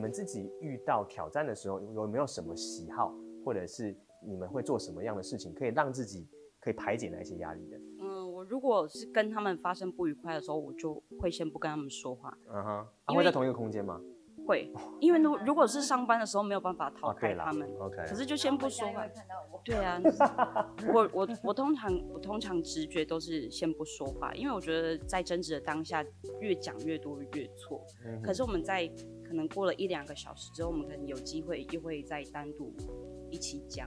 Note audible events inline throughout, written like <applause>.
你们自己遇到挑战的时候，有没有什么喜好，或者是你们会做什么样的事情，可以让自己可以排解那些压力的？嗯，我如果是跟他们发生不愉快的时候，我就会先不跟他们说话。嗯哼，啊，会在同一个空间吗？会，因为如如果是上班的时候没有办法逃开他们，哦、OK，可是就先不说话。对啊，<laughs> 我我我通常我通常直觉都是先不说话，因为我觉得在争执的当下越讲越多越错。嗯、可是我们在可能过了一两个小时之后，我们可能有机会又会再单独一起讲。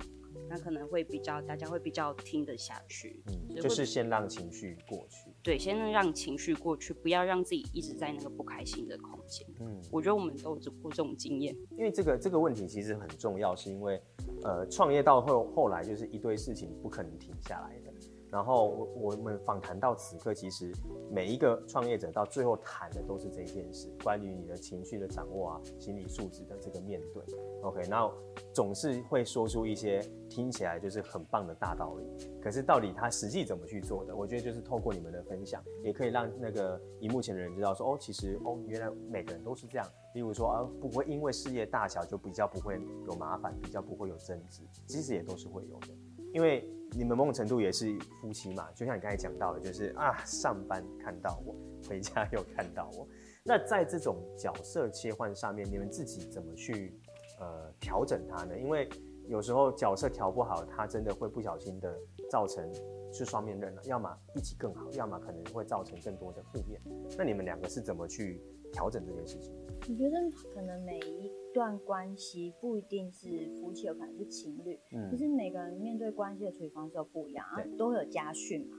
那可能会比较，大家会比较听得下去。嗯，就是先让情绪过去。对，先让情绪过去，不要让自己一直在那个不开心的空间。嗯，我觉得我们都有过这种经验。因为这个这个问题其实很重要，是因为呃，创业到后后来就是一堆事情不可能停下来的。然后我我们访谈到此刻，其实每一个创业者到最后谈的都是这件事，关于你的情绪的掌握啊，心理素质的这个面对。OK，那总是会说出一些听起来就是很棒的大道理，可是到底他实际怎么去做的？我觉得就是透过你们的分享，也可以让那个荧幕前的人知道说，哦，其实哦，原来每个人都是这样。例如说啊，不会因为事业大小就比较不会有麻烦，比较不会有争执，其实也都是会有的，因为。你们某种程度也是夫妻嘛，就像你刚才讲到的，就是啊，上班看到我，回家又看到我。那在这种角色切换上面，你们自己怎么去呃调整它呢？因为有时候角色调不好，它真的会不小心的造成是双面刃了，要么一起更好，要么可能会造成更多的负面。那你们两个是怎么去调整这件事情？我觉得可能每一段关系不一定是夫妻，有可能是情侣。嗯，就是每个人面对关系的处理方式都不一样啊，都会有家训嘛。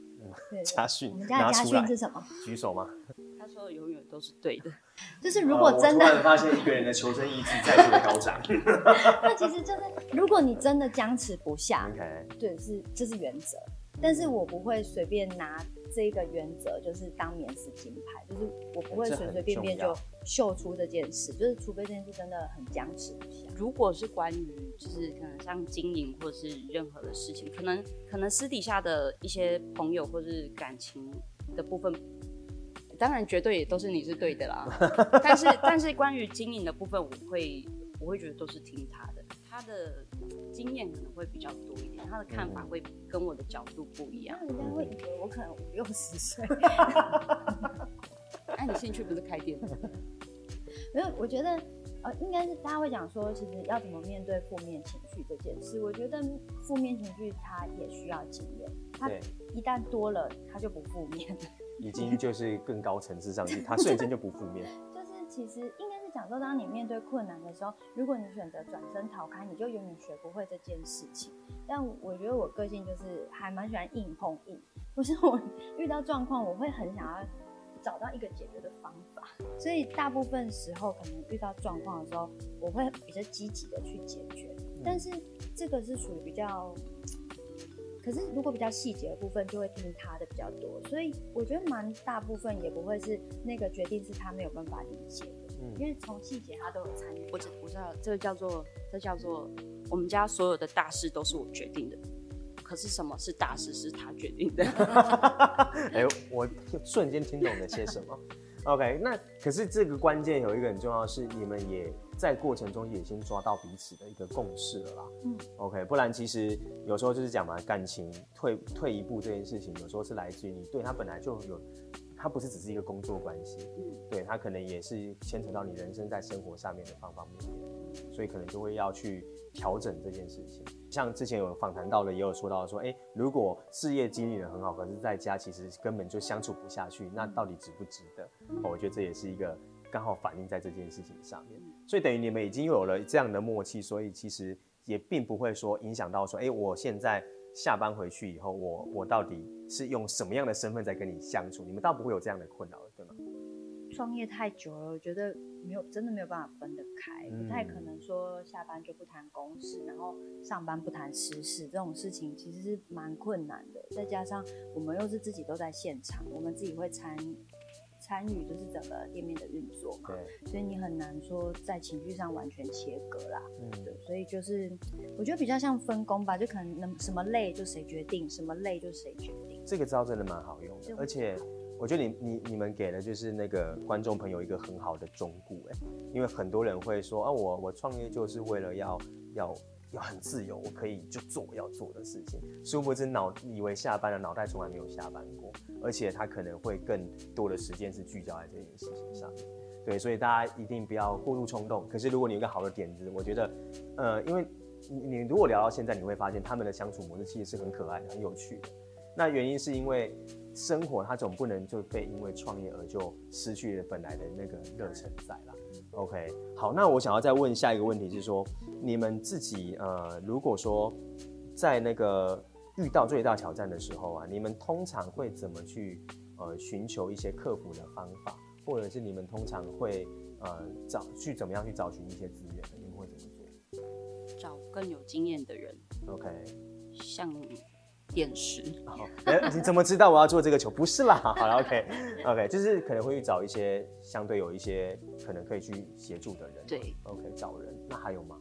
家训。我们家的家训是什么？举手吗？<laughs> 他说的永远都是对的。<laughs> 就是如果真的，呃、发现一个人的求生意志再度高涨。<laughs> 那其实就是，如果你真的僵持不下对，是这是原则。但是我不会随便拿这个原则，就是当免死金牌，就是我不会随随便便就秀出这件事，就是除非这件事真的很僵持不下。如果是关于就是可能像经营或是任何的事情，可能可能私底下的一些朋友或是感情的部分，当然绝对也都是你是对的啦。<laughs> 但是但是关于经营的部分，我会我会觉得都是听他的，他的。经验可能会比较多一点，他的看法会跟我的角度不一样。那人家会以为我可能五六十岁。哎，你兴趣不是开店的？没有，我觉得呃，应该是大家会讲说，其实要怎么面对负面情绪这件事。我觉得负面情绪它也需要经验，它一旦多了，它就不负面了。<laughs> 已经就是更高层次上去，它瞬间就不负面。就是其实应该是。讲说，当你面对困难的时候，如果你选择转身逃开，你就永远学不会这件事情。但我觉得我个性就是还蛮喜欢硬碰硬，不是我遇到状况，我会很想要找到一个解决的方法。所以大部分时候，可能遇到状况的时候，我会比较积极的去解决。但是这个是属于比较，可是如果比较细节的部分，就会听他的比较多。所以我觉得蛮大部分也不会是那个决定是他没有办法理解的。因为从细节他都有参与，我知我知道这个叫做这叫做我们家所有的大事都是我决定的，可是什么是大事是他决定的？<laughs> 哎、欸，我瞬间听懂了些什么。OK，那可是这个关键有一个很重要的是，你们也在过程中也先抓到彼此的一个共识了啦。嗯，OK，不然其实有时候就是讲嘛，感情退退一步这件事情，有时候是来自于你对他本来就有。他不是只是一个工作关系，嗯，对，他可能也是牵扯到你人生在生活上面的方方面面，所以可能就会要去调整这件事情。像之前有访谈到的，也有说到说，哎、如果事业经营得很好，可是在家其实根本就相处不下去，那到底值不值得？我觉得这也是一个刚好反映在这件事情上面。所以等于你们已经有了这样的默契，所以其实也并不会说影响到说，哎、我现在。下班回去以后，我我到底是用什么样的身份在跟你相处？你们倒不会有这样的困扰，创业太久了，我觉得没有真的没有办法分得开，嗯、不太可能说下班就不谈公事，然后上班不谈私事，这种事情其实是蛮困难的。再加上我们又是自己都在现场，我们自己会参与。参与就是整个店面的运作嘛，所以你很难说在情绪上完全切割啦，嗯，对，所以就是我觉得比较像分工吧，就可能能什么累就谁决定，什么累就谁决定。这个招真的蛮好用的，而且我觉得你你你们给了就是那个观众朋友一个很好的忠告哎，因为很多人会说啊，我我创业就是为了要要要很自由，我可以就做我要做的事情，殊不知脑以为下班了，脑袋从来没有下班过，而且他可能会更多的时间是聚焦在这件事情上面。对，所以大家一定不要过度冲动。可是如果你有一个好的点子，我觉得，呃，因为你你如果聊到现在，你会发现他们的相处模式其实是很可爱的、很有趣的。那原因是因为生活它总不能就被因为创业而就失去了本来的那个热忱在啦。OK，好，那我想要再问下一个问题，是说你们自己呃，如果说在那个遇到最大挑战的时候啊，你们通常会怎么去呃寻求一些克服的方法？或者是你们通常会呃找去怎么样去找寻一些资源？你们会怎么做？找更有经验的人。OK。像点拾。好，哎，你怎么知道我要做这个球？不是啦，好了，OK，OK，、okay, okay, 就是可能会去找一些相对有一些可能可以去协助的人。对，OK，找人。那还有吗？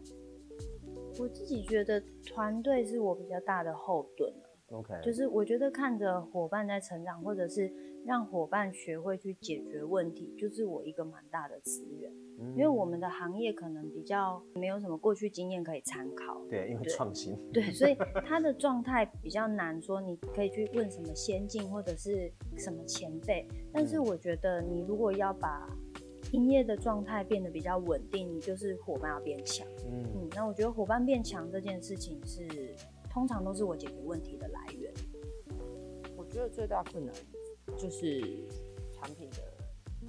我自己觉得团队是我比较大的后盾。OK，就是我觉得看着伙伴在成长，或者是让伙伴学会去解决问题，就是我一个蛮大的资源。嗯，因为我们的行业可能比较没有什么过去经验可以参考。对，因为创新。对，所以 <laughs> 他的状态比较难说，你可以去问什么先进或者是什么前辈。但是我觉得你如果要把营业的状态变得比较稳定，你就是伙伴要变强。嗯，嗯，那我觉得伙伴变强这件事情是。通常都是我解决问题的来源。我觉得最大困难就是产品的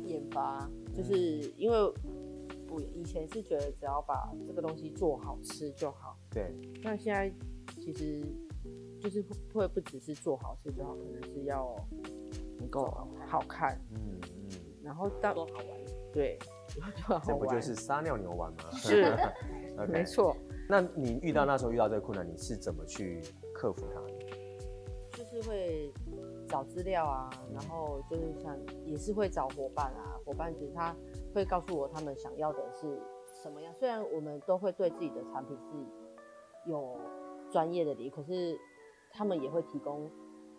研发，就是因为我以前是觉得只要把这个东西做好吃就好。对。那现在其实就是会不只是做好吃就好，可能是要能够好看。嗯嗯。然后当多好玩。对。<laughs> 这不就是撒尿牛丸吗？是。<laughs> Okay. 没错。那你遇到那时候遇到这个困难，你是怎么去克服它的？就是会找资料啊，然后就是像也是会找伙伴啊，伙伴其实他会告诉我他们想要的是什么样。虽然我们都会对自己的产品是有专业的理，可是他们也会提供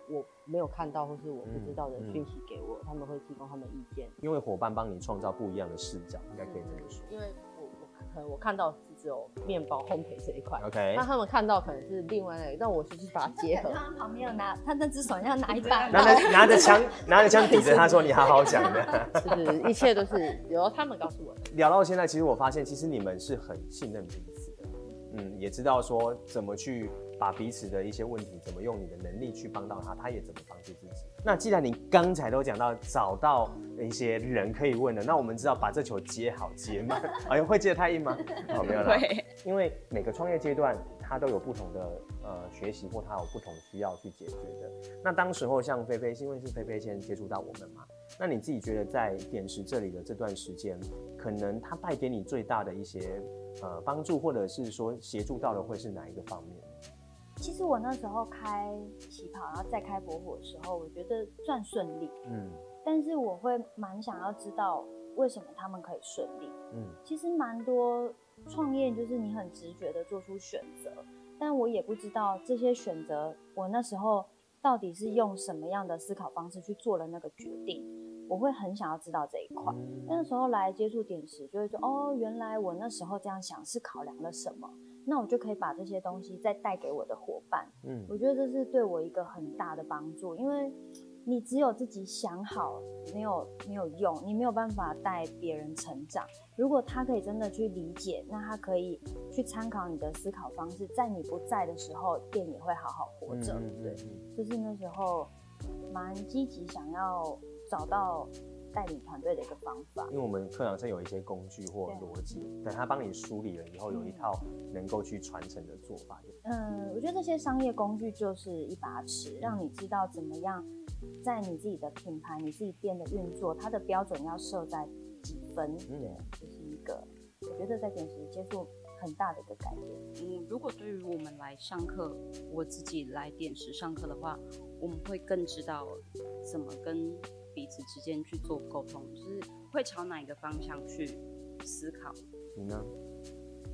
我没有看到或是我不知道的讯息给我，嗯嗯，他们会提供他们意见。因为伙伴帮你创造不一样的视角，应该可以这么说。因为我我可能我看到。只有面包烘焙这一块，OK。那他们看到可能是另外那个，但我就是把它结合。他旁边有拿，他那只手要拿一把，拿着拿着枪，拿着枪抵着他说：“你好好讲的。<laughs> ”是，是，一切都是由他们告诉我的。聊到现在，其实我发现，其实你们是很信任彼此的，嗯，也知道说怎么去把彼此的一些问题，怎么用你的能力去帮到他，他也怎么帮助自己。那既然你刚才都讲到找到一些人可以问的，那我们知道把这球接好接满，<laughs> 哎呦，会接得太硬吗？没有啦。因为每个创业阶段，它都有不同的呃学习或它有不同需要去解决的。那当时候像菲菲，因为是菲菲先接触到我们嘛，那你自己觉得在点石这里的这段时间，可能它带给你最大的一些呃帮助，或者是说协助到的会是哪一个方面？其实我那时候开旗袍，然后再开博火的时候，我觉得算顺利。嗯，但是我会蛮想要知道为什么他们可以顺利。嗯，其实蛮多创业就是你很直觉的做出选择，但我也不知道这些选择，我那时候到底是用什么样的思考方式去做了那个决定。我会很想要知道这一块。那时候来接触点石，就会说哦，原来我那时候这样想是考量了什么。那我就可以把这些东西再带给我的伙伴，嗯，我觉得这是对我一个很大的帮助，因为你只有自己想好，没有没有用，你没有办法带别人成长。如果他可以真的去理解，那他可以去参考你的思考方式，在你不在的时候，店也会好好活着。嗯，对，就是那时候蛮积极想要找到。带领团队的一个方法，因为我们课堂上有一些工具或逻辑，等他帮你梳理了以后，有一套能够去传承的做法。嗯，我觉得这些商业工具就是一把尺，让你知道怎么样在你自己的品牌、你自己店的运作，它的标准要设在几分。对，这、就是一个我觉得在点石接触很大的一个改变。嗯，如果对于我们来上课，我自己来点石上课的话，我们会更知道怎么跟。彼此之间去做沟通，就是会朝哪一个方向去思考？你呢？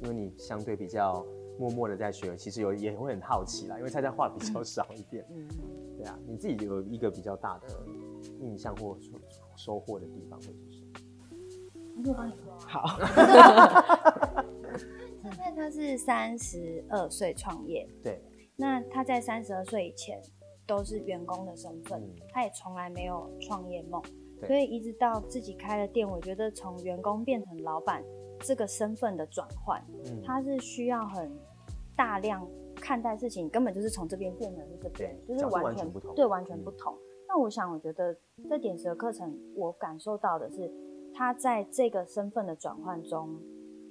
因为你相对比较默默的在学，其实有也会很好奇啦，因为菜菜话比较少一点。嗯，对啊，你自己有一个比较大的印象或收收获的地方会是什么？我帮你说。好。<laughs> 菜菜他是三十二岁创业，对。那他在三十二岁以前都是员工的身份，嗯、他也从来没有创业梦，所以一直到自己开了店，我觉得从员工变成老板这个身份的转换，嗯、他是需要很大量看待事情，根本就是从这边变成是这边，就是完全，不同，对，完全不同。嗯、那我想，我觉得在点拾的课程，我感受到的是他在这个身份的转换中。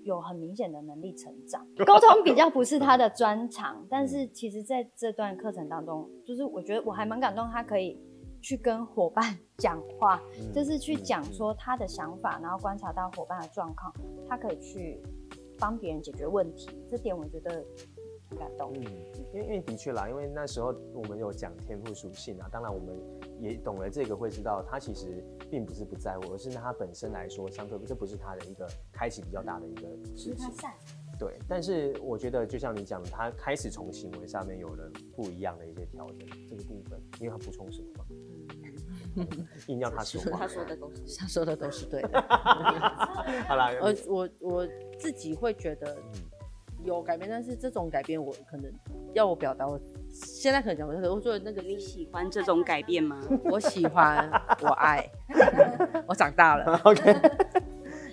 有很明显的能力成长，<laughs> 沟通比较不是他的专长，但是其实在这段课程当中，就是我觉得我还蛮感动，他可以去跟伙伴 <laughs> 讲话，嗯、就是去讲说他的想法，然后观察到伙伴的状况，他可以去帮别人解决问题，这点我觉得很感动。嗯，因为因为的确啦，因为那时候我们有讲天赋属性啊，当然我们也懂了这个，会知道他其实。并不是不在乎，而是他本身来说，相对这不是他的一个开启比较大的一个事情。对，但是我觉得就像你讲的，他开始从行为上面有了不一样的一些调整，这个部分，因为他补充什么吗？嗯，硬要他说话，他说的都是他说的都是对的。<laughs> 好啦，我我我自己会觉得有改变，但是这种改变我可能要我表达我。现在可能讲，我说那个你喜欢这种改变吗？<laughs> 我喜欢，我爱，<laughs> 我长大了。<laughs> OK，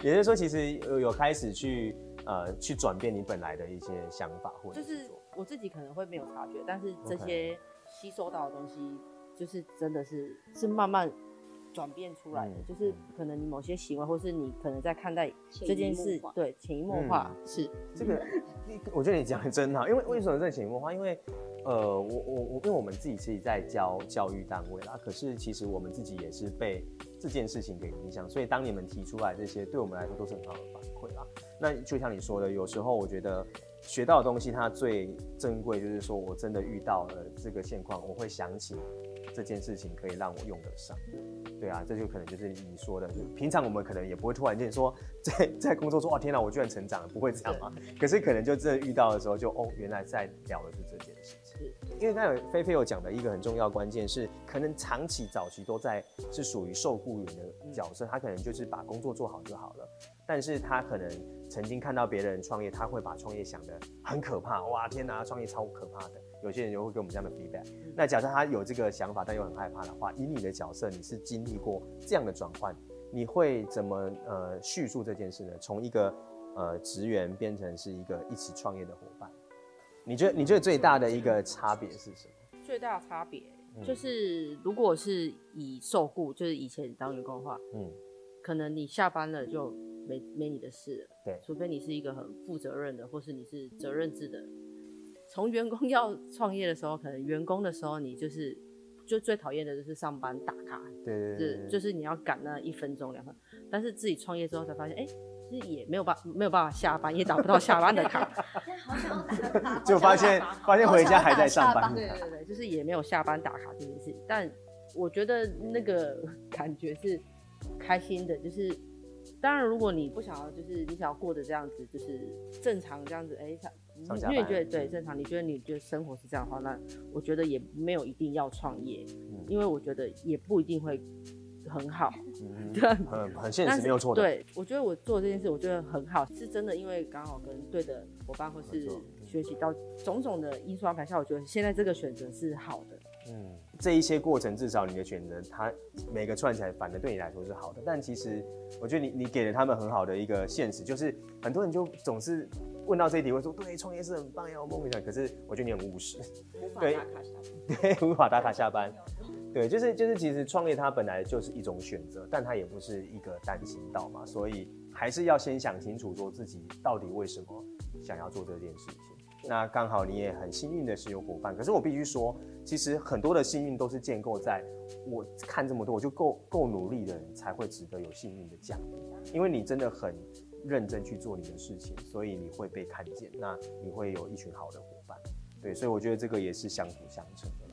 也就是说，其实有有开始去呃去转变你本来的一些想法，或者就是我自己可能会没有察觉，但是这些吸收到的东西，就是真的是是慢慢。转变出来的，嗯、就是可能你某些行为，或是你可能在看待这件事，对，潜移默化、嗯、是这个。我觉得你讲的真好，因为为什么在潜移默化？因为呃，我我我，因为我们自己是在教教育单位啦，可是其实我们自己也是被这件事情给影响，所以当你们提出来这些，对我们来说都是很好的反馈啦。那就像你说的，有时候我觉得学到的东西，它最珍贵，就是说我真的遇到了这个现况，我会想起。这件事情可以让我用得上，对啊，这就可能就是你说的，平常我们可能也不会突然间说在 <laughs> 在工作说，哇天哪，我居然成长了，不会这样啊？可是可能就真的遇到的时候就，就哦，原来在聊的是这件事情。因为刚才菲菲有讲的一个很重要关键是，可能长期早期都在是属于受雇员的角色，他可能就是把工作做好就好了，但是他可能曾经看到别人创业，他会把创业想得很可怕，哇天哪，创业超可怕的。有些人就会给我们这样的 feedback。那假设他有这个想法，但又很害怕的话，以你的角色，你是经历过这样的转换，你会怎么呃叙述这件事呢？从一个呃职员变成是一个一起创业的伙伴，你觉得你觉得最大的一个差别是什么？最大的差别就是，如果是以受雇，就是以前当员工的话，嗯，可能你下班了就没没你的事了，对，除非你是一个很负责任的，或是你是责任制的。从员工要创业的时候，可能员工的时候，你就是就最讨厌的就是上班打卡，对，对，对，对，是就是你要赶那一分钟两分。但是自己创业之后才发现，哎、欸，其实也没有办没有办法下班，也打不到下班的卡。好想打卡，就发现发现回家还在上班。对对对，就是也没有下班打卡这件事。但我觉得那个感觉是开心的，就是当然如果你不想要，就是你想要过得这样子，就是正常这样子，哎、欸。因为你觉得对正常，你觉得你觉得生活是这样的话，那我觉得也没有一定要创业，嗯、因为我觉得也不一定会很好，嗯、对，很很现实，没有错的。对，我觉得我做这件事，我觉得很好，是真的，因为刚好跟对的伙伴或是学习到种种的因素安排下，我觉得现在这个选择是好的。嗯，这一些过程至少你的选择，它每个串起来，反正对你来说是好的。但其实我觉得你你给了他们很好的一个现实，就是很多人就总是。问到这一题，会说对，创业是很棒呀，我梦想。可是我觉得你很务实，对，<laughs> 对，无法打卡下班，对，就是就是，其实创业它本来就是一种选择，但它也不是一个单行道嘛，所以还是要先想清楚，说自己到底为什么想要做这件事情。那刚好你也很幸运的是有伙伴，可是我必须说，其实很多的幸运都是建构在我看这么多，我就够够努力的人才会值得有幸运的奖励，因为你真的很。认真去做你的事情，所以你会被看见，那你会有一群好的伙伴，对，所以我觉得这个也是相辅相成的。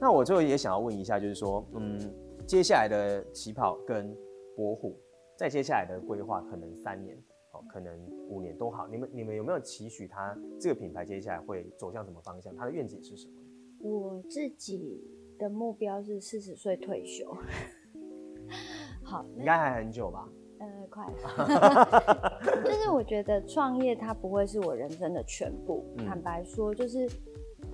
那我最后也想要问一下，就是说，嗯，接下来的起跑跟博虎，在接下来的规划可能三年，哦，可能五年都好，你们你们有没有期许他这个品牌接下来会走向什么方向？他的愿景是什么？我自己的目标是四十岁退休。好，应该还很久吧？呃，快 <laughs> 就是我觉得创业它不会是我人生的全部。嗯、坦白说，就是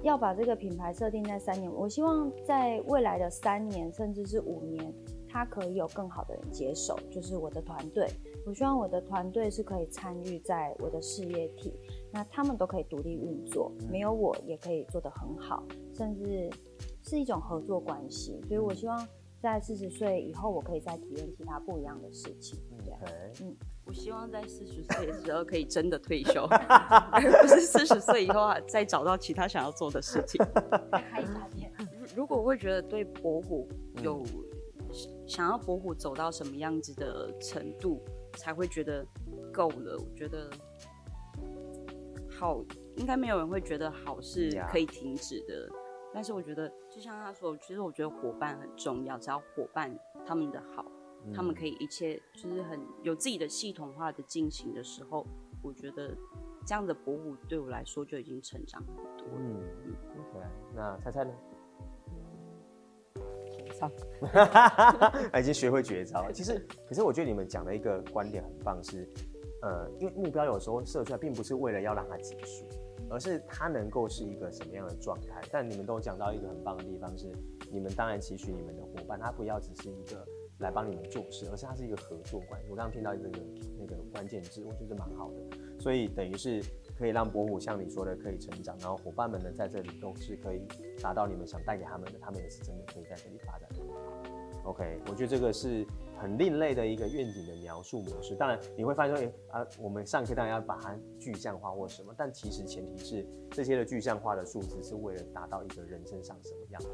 要把这个品牌设定在三年。我希望在未来的三年，甚至是五年，它可以有更好的人接手，就是我的团队。我希望我的团队是可以参与在我的事业体，那他们都可以独立运作，没有我也可以做得很好，甚至是一种合作关系。所以我希望在四十岁以后，我可以再体验其他不一样的事情。对，Okay. 嗯，我希望在四十岁的时候可以真的退休，<laughs> 而不是四十岁以后啊再找到其他想要做的事情。开一家店。如果我会觉得对博虎有想要博虎走到什么样子的程度，才会觉得够了。我觉得好，应该没有人会觉得好是可以停止的。但是我觉得，就像他说，其实我觉得伙伴很重要。只要伙伴他们的好，嗯、他们可以一切就是很有自己的系统化的进行的时候，我觉得这样的博虎对我来说就已经成长很多了。嗯嗯，OK。那猜猜呢？<laughs> 上，已经学会绝招了。其实，可是我觉得你们讲的一个观点很棒，是，呃，因为目标有时候设出来，并不是为了要让它结束，而是它能够是一个什么样的状态。但你们都讲到一个很棒的地方是，你们当然期许你们的伙伴，他不要只是一个来帮你们做事，而是它是一个合作关系。我刚刚听到这个那个关键字，我觉得蛮好的。所以等于是。可以让博虎像你说的可以成长，然后伙伴们呢在这里都是可以达到你们想带给他们的，他们也是真的可以在这里发展的。OK，我觉得这个是很另类的一个愿景的描述模式。当然你会发现说，哎、啊，我们上课当然要把它具象化或什么，但其实前提是这些的具象化的数字是为了达到一个人身上什么样的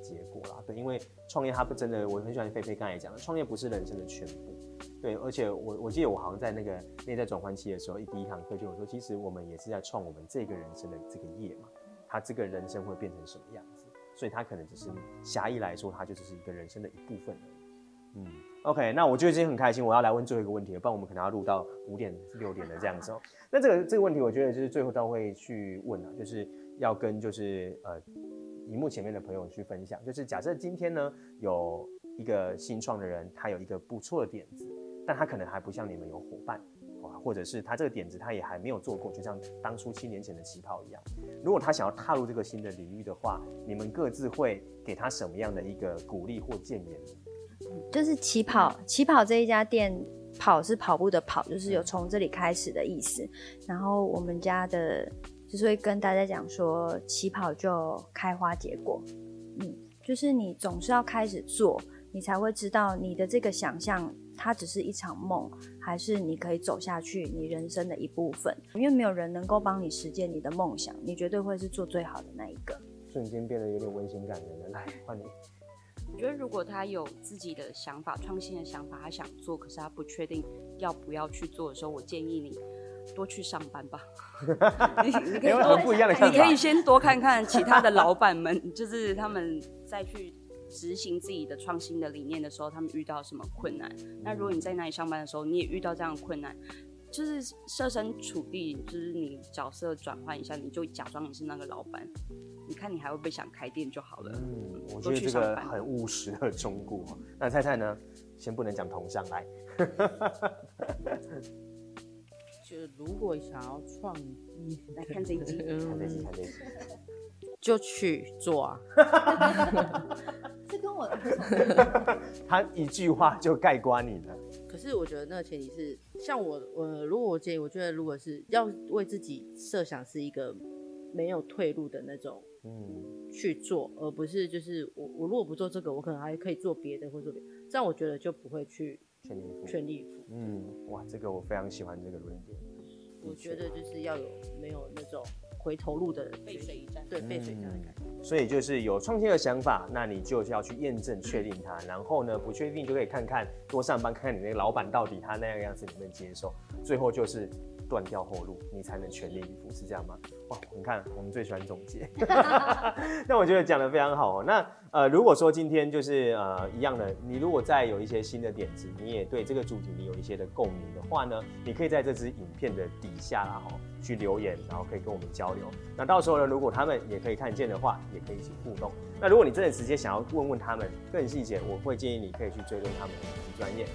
结果啦。对，因为创业它不真的，我很喜欢菲菲刚才讲的，创业不是人生的全部。对，而且我我记得我好像在那个内在转换期的时候，一第一堂课就有说，其实我们也是在创我们这个人生的这个业嘛，他这个人生会变成什么样子，所以他可能只是狭义来说，他就只是一个人生的一部分而已。嗯，OK，那我觉得今天很开心，我要来问最后一个问题了，不然我们可能要录到五点六点的这样子哦。那这个这个问题，我觉得就是最后都会去问啊，就是要跟就是呃，荧幕前面的朋友去分享，就是假设今天呢有一个新创的人，他有一个不错的点子。但他可能还不像你们有伙伴，或者是他这个点子他也还没有做过，就像当初七年前的起跑一样。如果他想要踏入这个新的领域的话，你们各自会给他什么样的一个鼓励或建言？就是起跑，起跑这一家店，跑是跑步的跑，就是有从这里开始的意思。然后我们家的就是会跟大家讲说，起跑就开花结果。嗯，就是你总是要开始做，你才会知道你的这个想象。它只是一场梦，还是你可以走下去，你人生的一部分？因为没有人能够帮你实现你的梦想，你绝对会是做最好的那一个。瞬间变得有点温馨感人了。来，换你。我觉得如果他有自己的想法、创新的想法，他想做，可是他不确定要不要去做的时候，我建议你多去上班吧。你 <laughs> 你可以多不一样的看法。你可以先多看看其他的老板们，<laughs> 就是他们再去。执行自己的创新的理念的时候，他们遇到什么困难？那如果你在那里上班的时候，你也遇到这样的困难，就是设身处地，就是你角色转换一下，你就假装你是那个老板，你看你还会不会想开店就好了。嗯，我觉得这个很务实的忠告。那菜菜呢？先不能讲同乡来。<laughs> 就如果想要创业，来看这一集，看这一集，看这一集，就去做啊。这跟我 <laughs> 他一句话就概括你了。可是我觉得那个前提是，像我，我如果我建议，我觉得如果是要为自己设想是一个没有退路的那种，嗯，去做，而不是就是我我如果不做这个，我可能还可以做别的或做别的，这样我觉得就不会去全力以赴。全力以赴。嗯，哇，这个我非常喜欢这个论点。我觉得就是要有没有那种回头路的背水一战，对，背水一战的感觉。所以就是有创新的想法，那你就要去验证、确定它。然后呢，不确定就可以看看多上班，看看你那个老板到底他那样样子能不能接受。最后就是断掉后路，你才能全力以赴，是这样吗？哇，你看我们最喜欢总结 <laughs> <laughs> 那我觉得讲得非常好哦。那呃，如果说今天就是呃一样的，你如果再有一些新的点子，你也对这个主题你有一些的共鸣的话呢，你可以在这支影片的底下啦哈。去留言，然后可以跟我们交流。那到时候呢，如果他们也可以看见的话，也可以一起互动。那如果你真的直接想要问问他们更细节，我会建议你可以去追踪他们的专页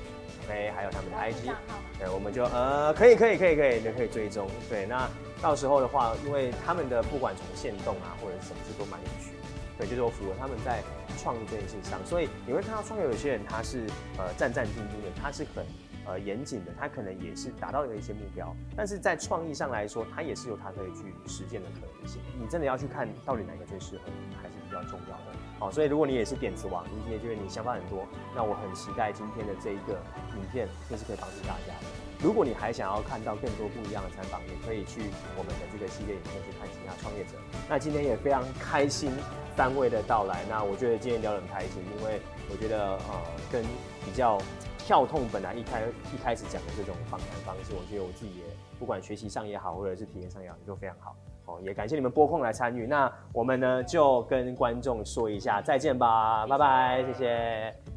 ，OK，还有他们的 IG。对，我们就呃，可以，可以，可以，可以，你可以追踪。对，那到时候的话，因为他们的不管从线动啊，或者什么，都蛮有趣。对，就是我符合他们在创意这件事上，所以你会看到创业有些人他是呃战战兢兢的，他是很。呃，严谨的，他可能也是达到了一些目标，但是在创意上来说，他也是有他可以去实践的可能性。你真的要去看到底哪个最适合你，还是比较重要的。好，所以如果你也是点子王，你也觉得你想法很多，那我很期待今天的这一个影片，就是可以帮助大家。如果你还想要看到更多不一样的采访，也可以去我们的这个系列影片去看其他创业者。那今天也非常开心三位的到来，那我觉得今天聊得很开心，因为我觉得呃跟比较。跳痛本来一开一开始讲的这种访谈方式，我觉得我自己也不管学习上也好，或者是体验上也好，都非常好。哦，也感谢你们拨空来参与。那我们呢就跟观众说一下再见吧，拜拜，谢谢。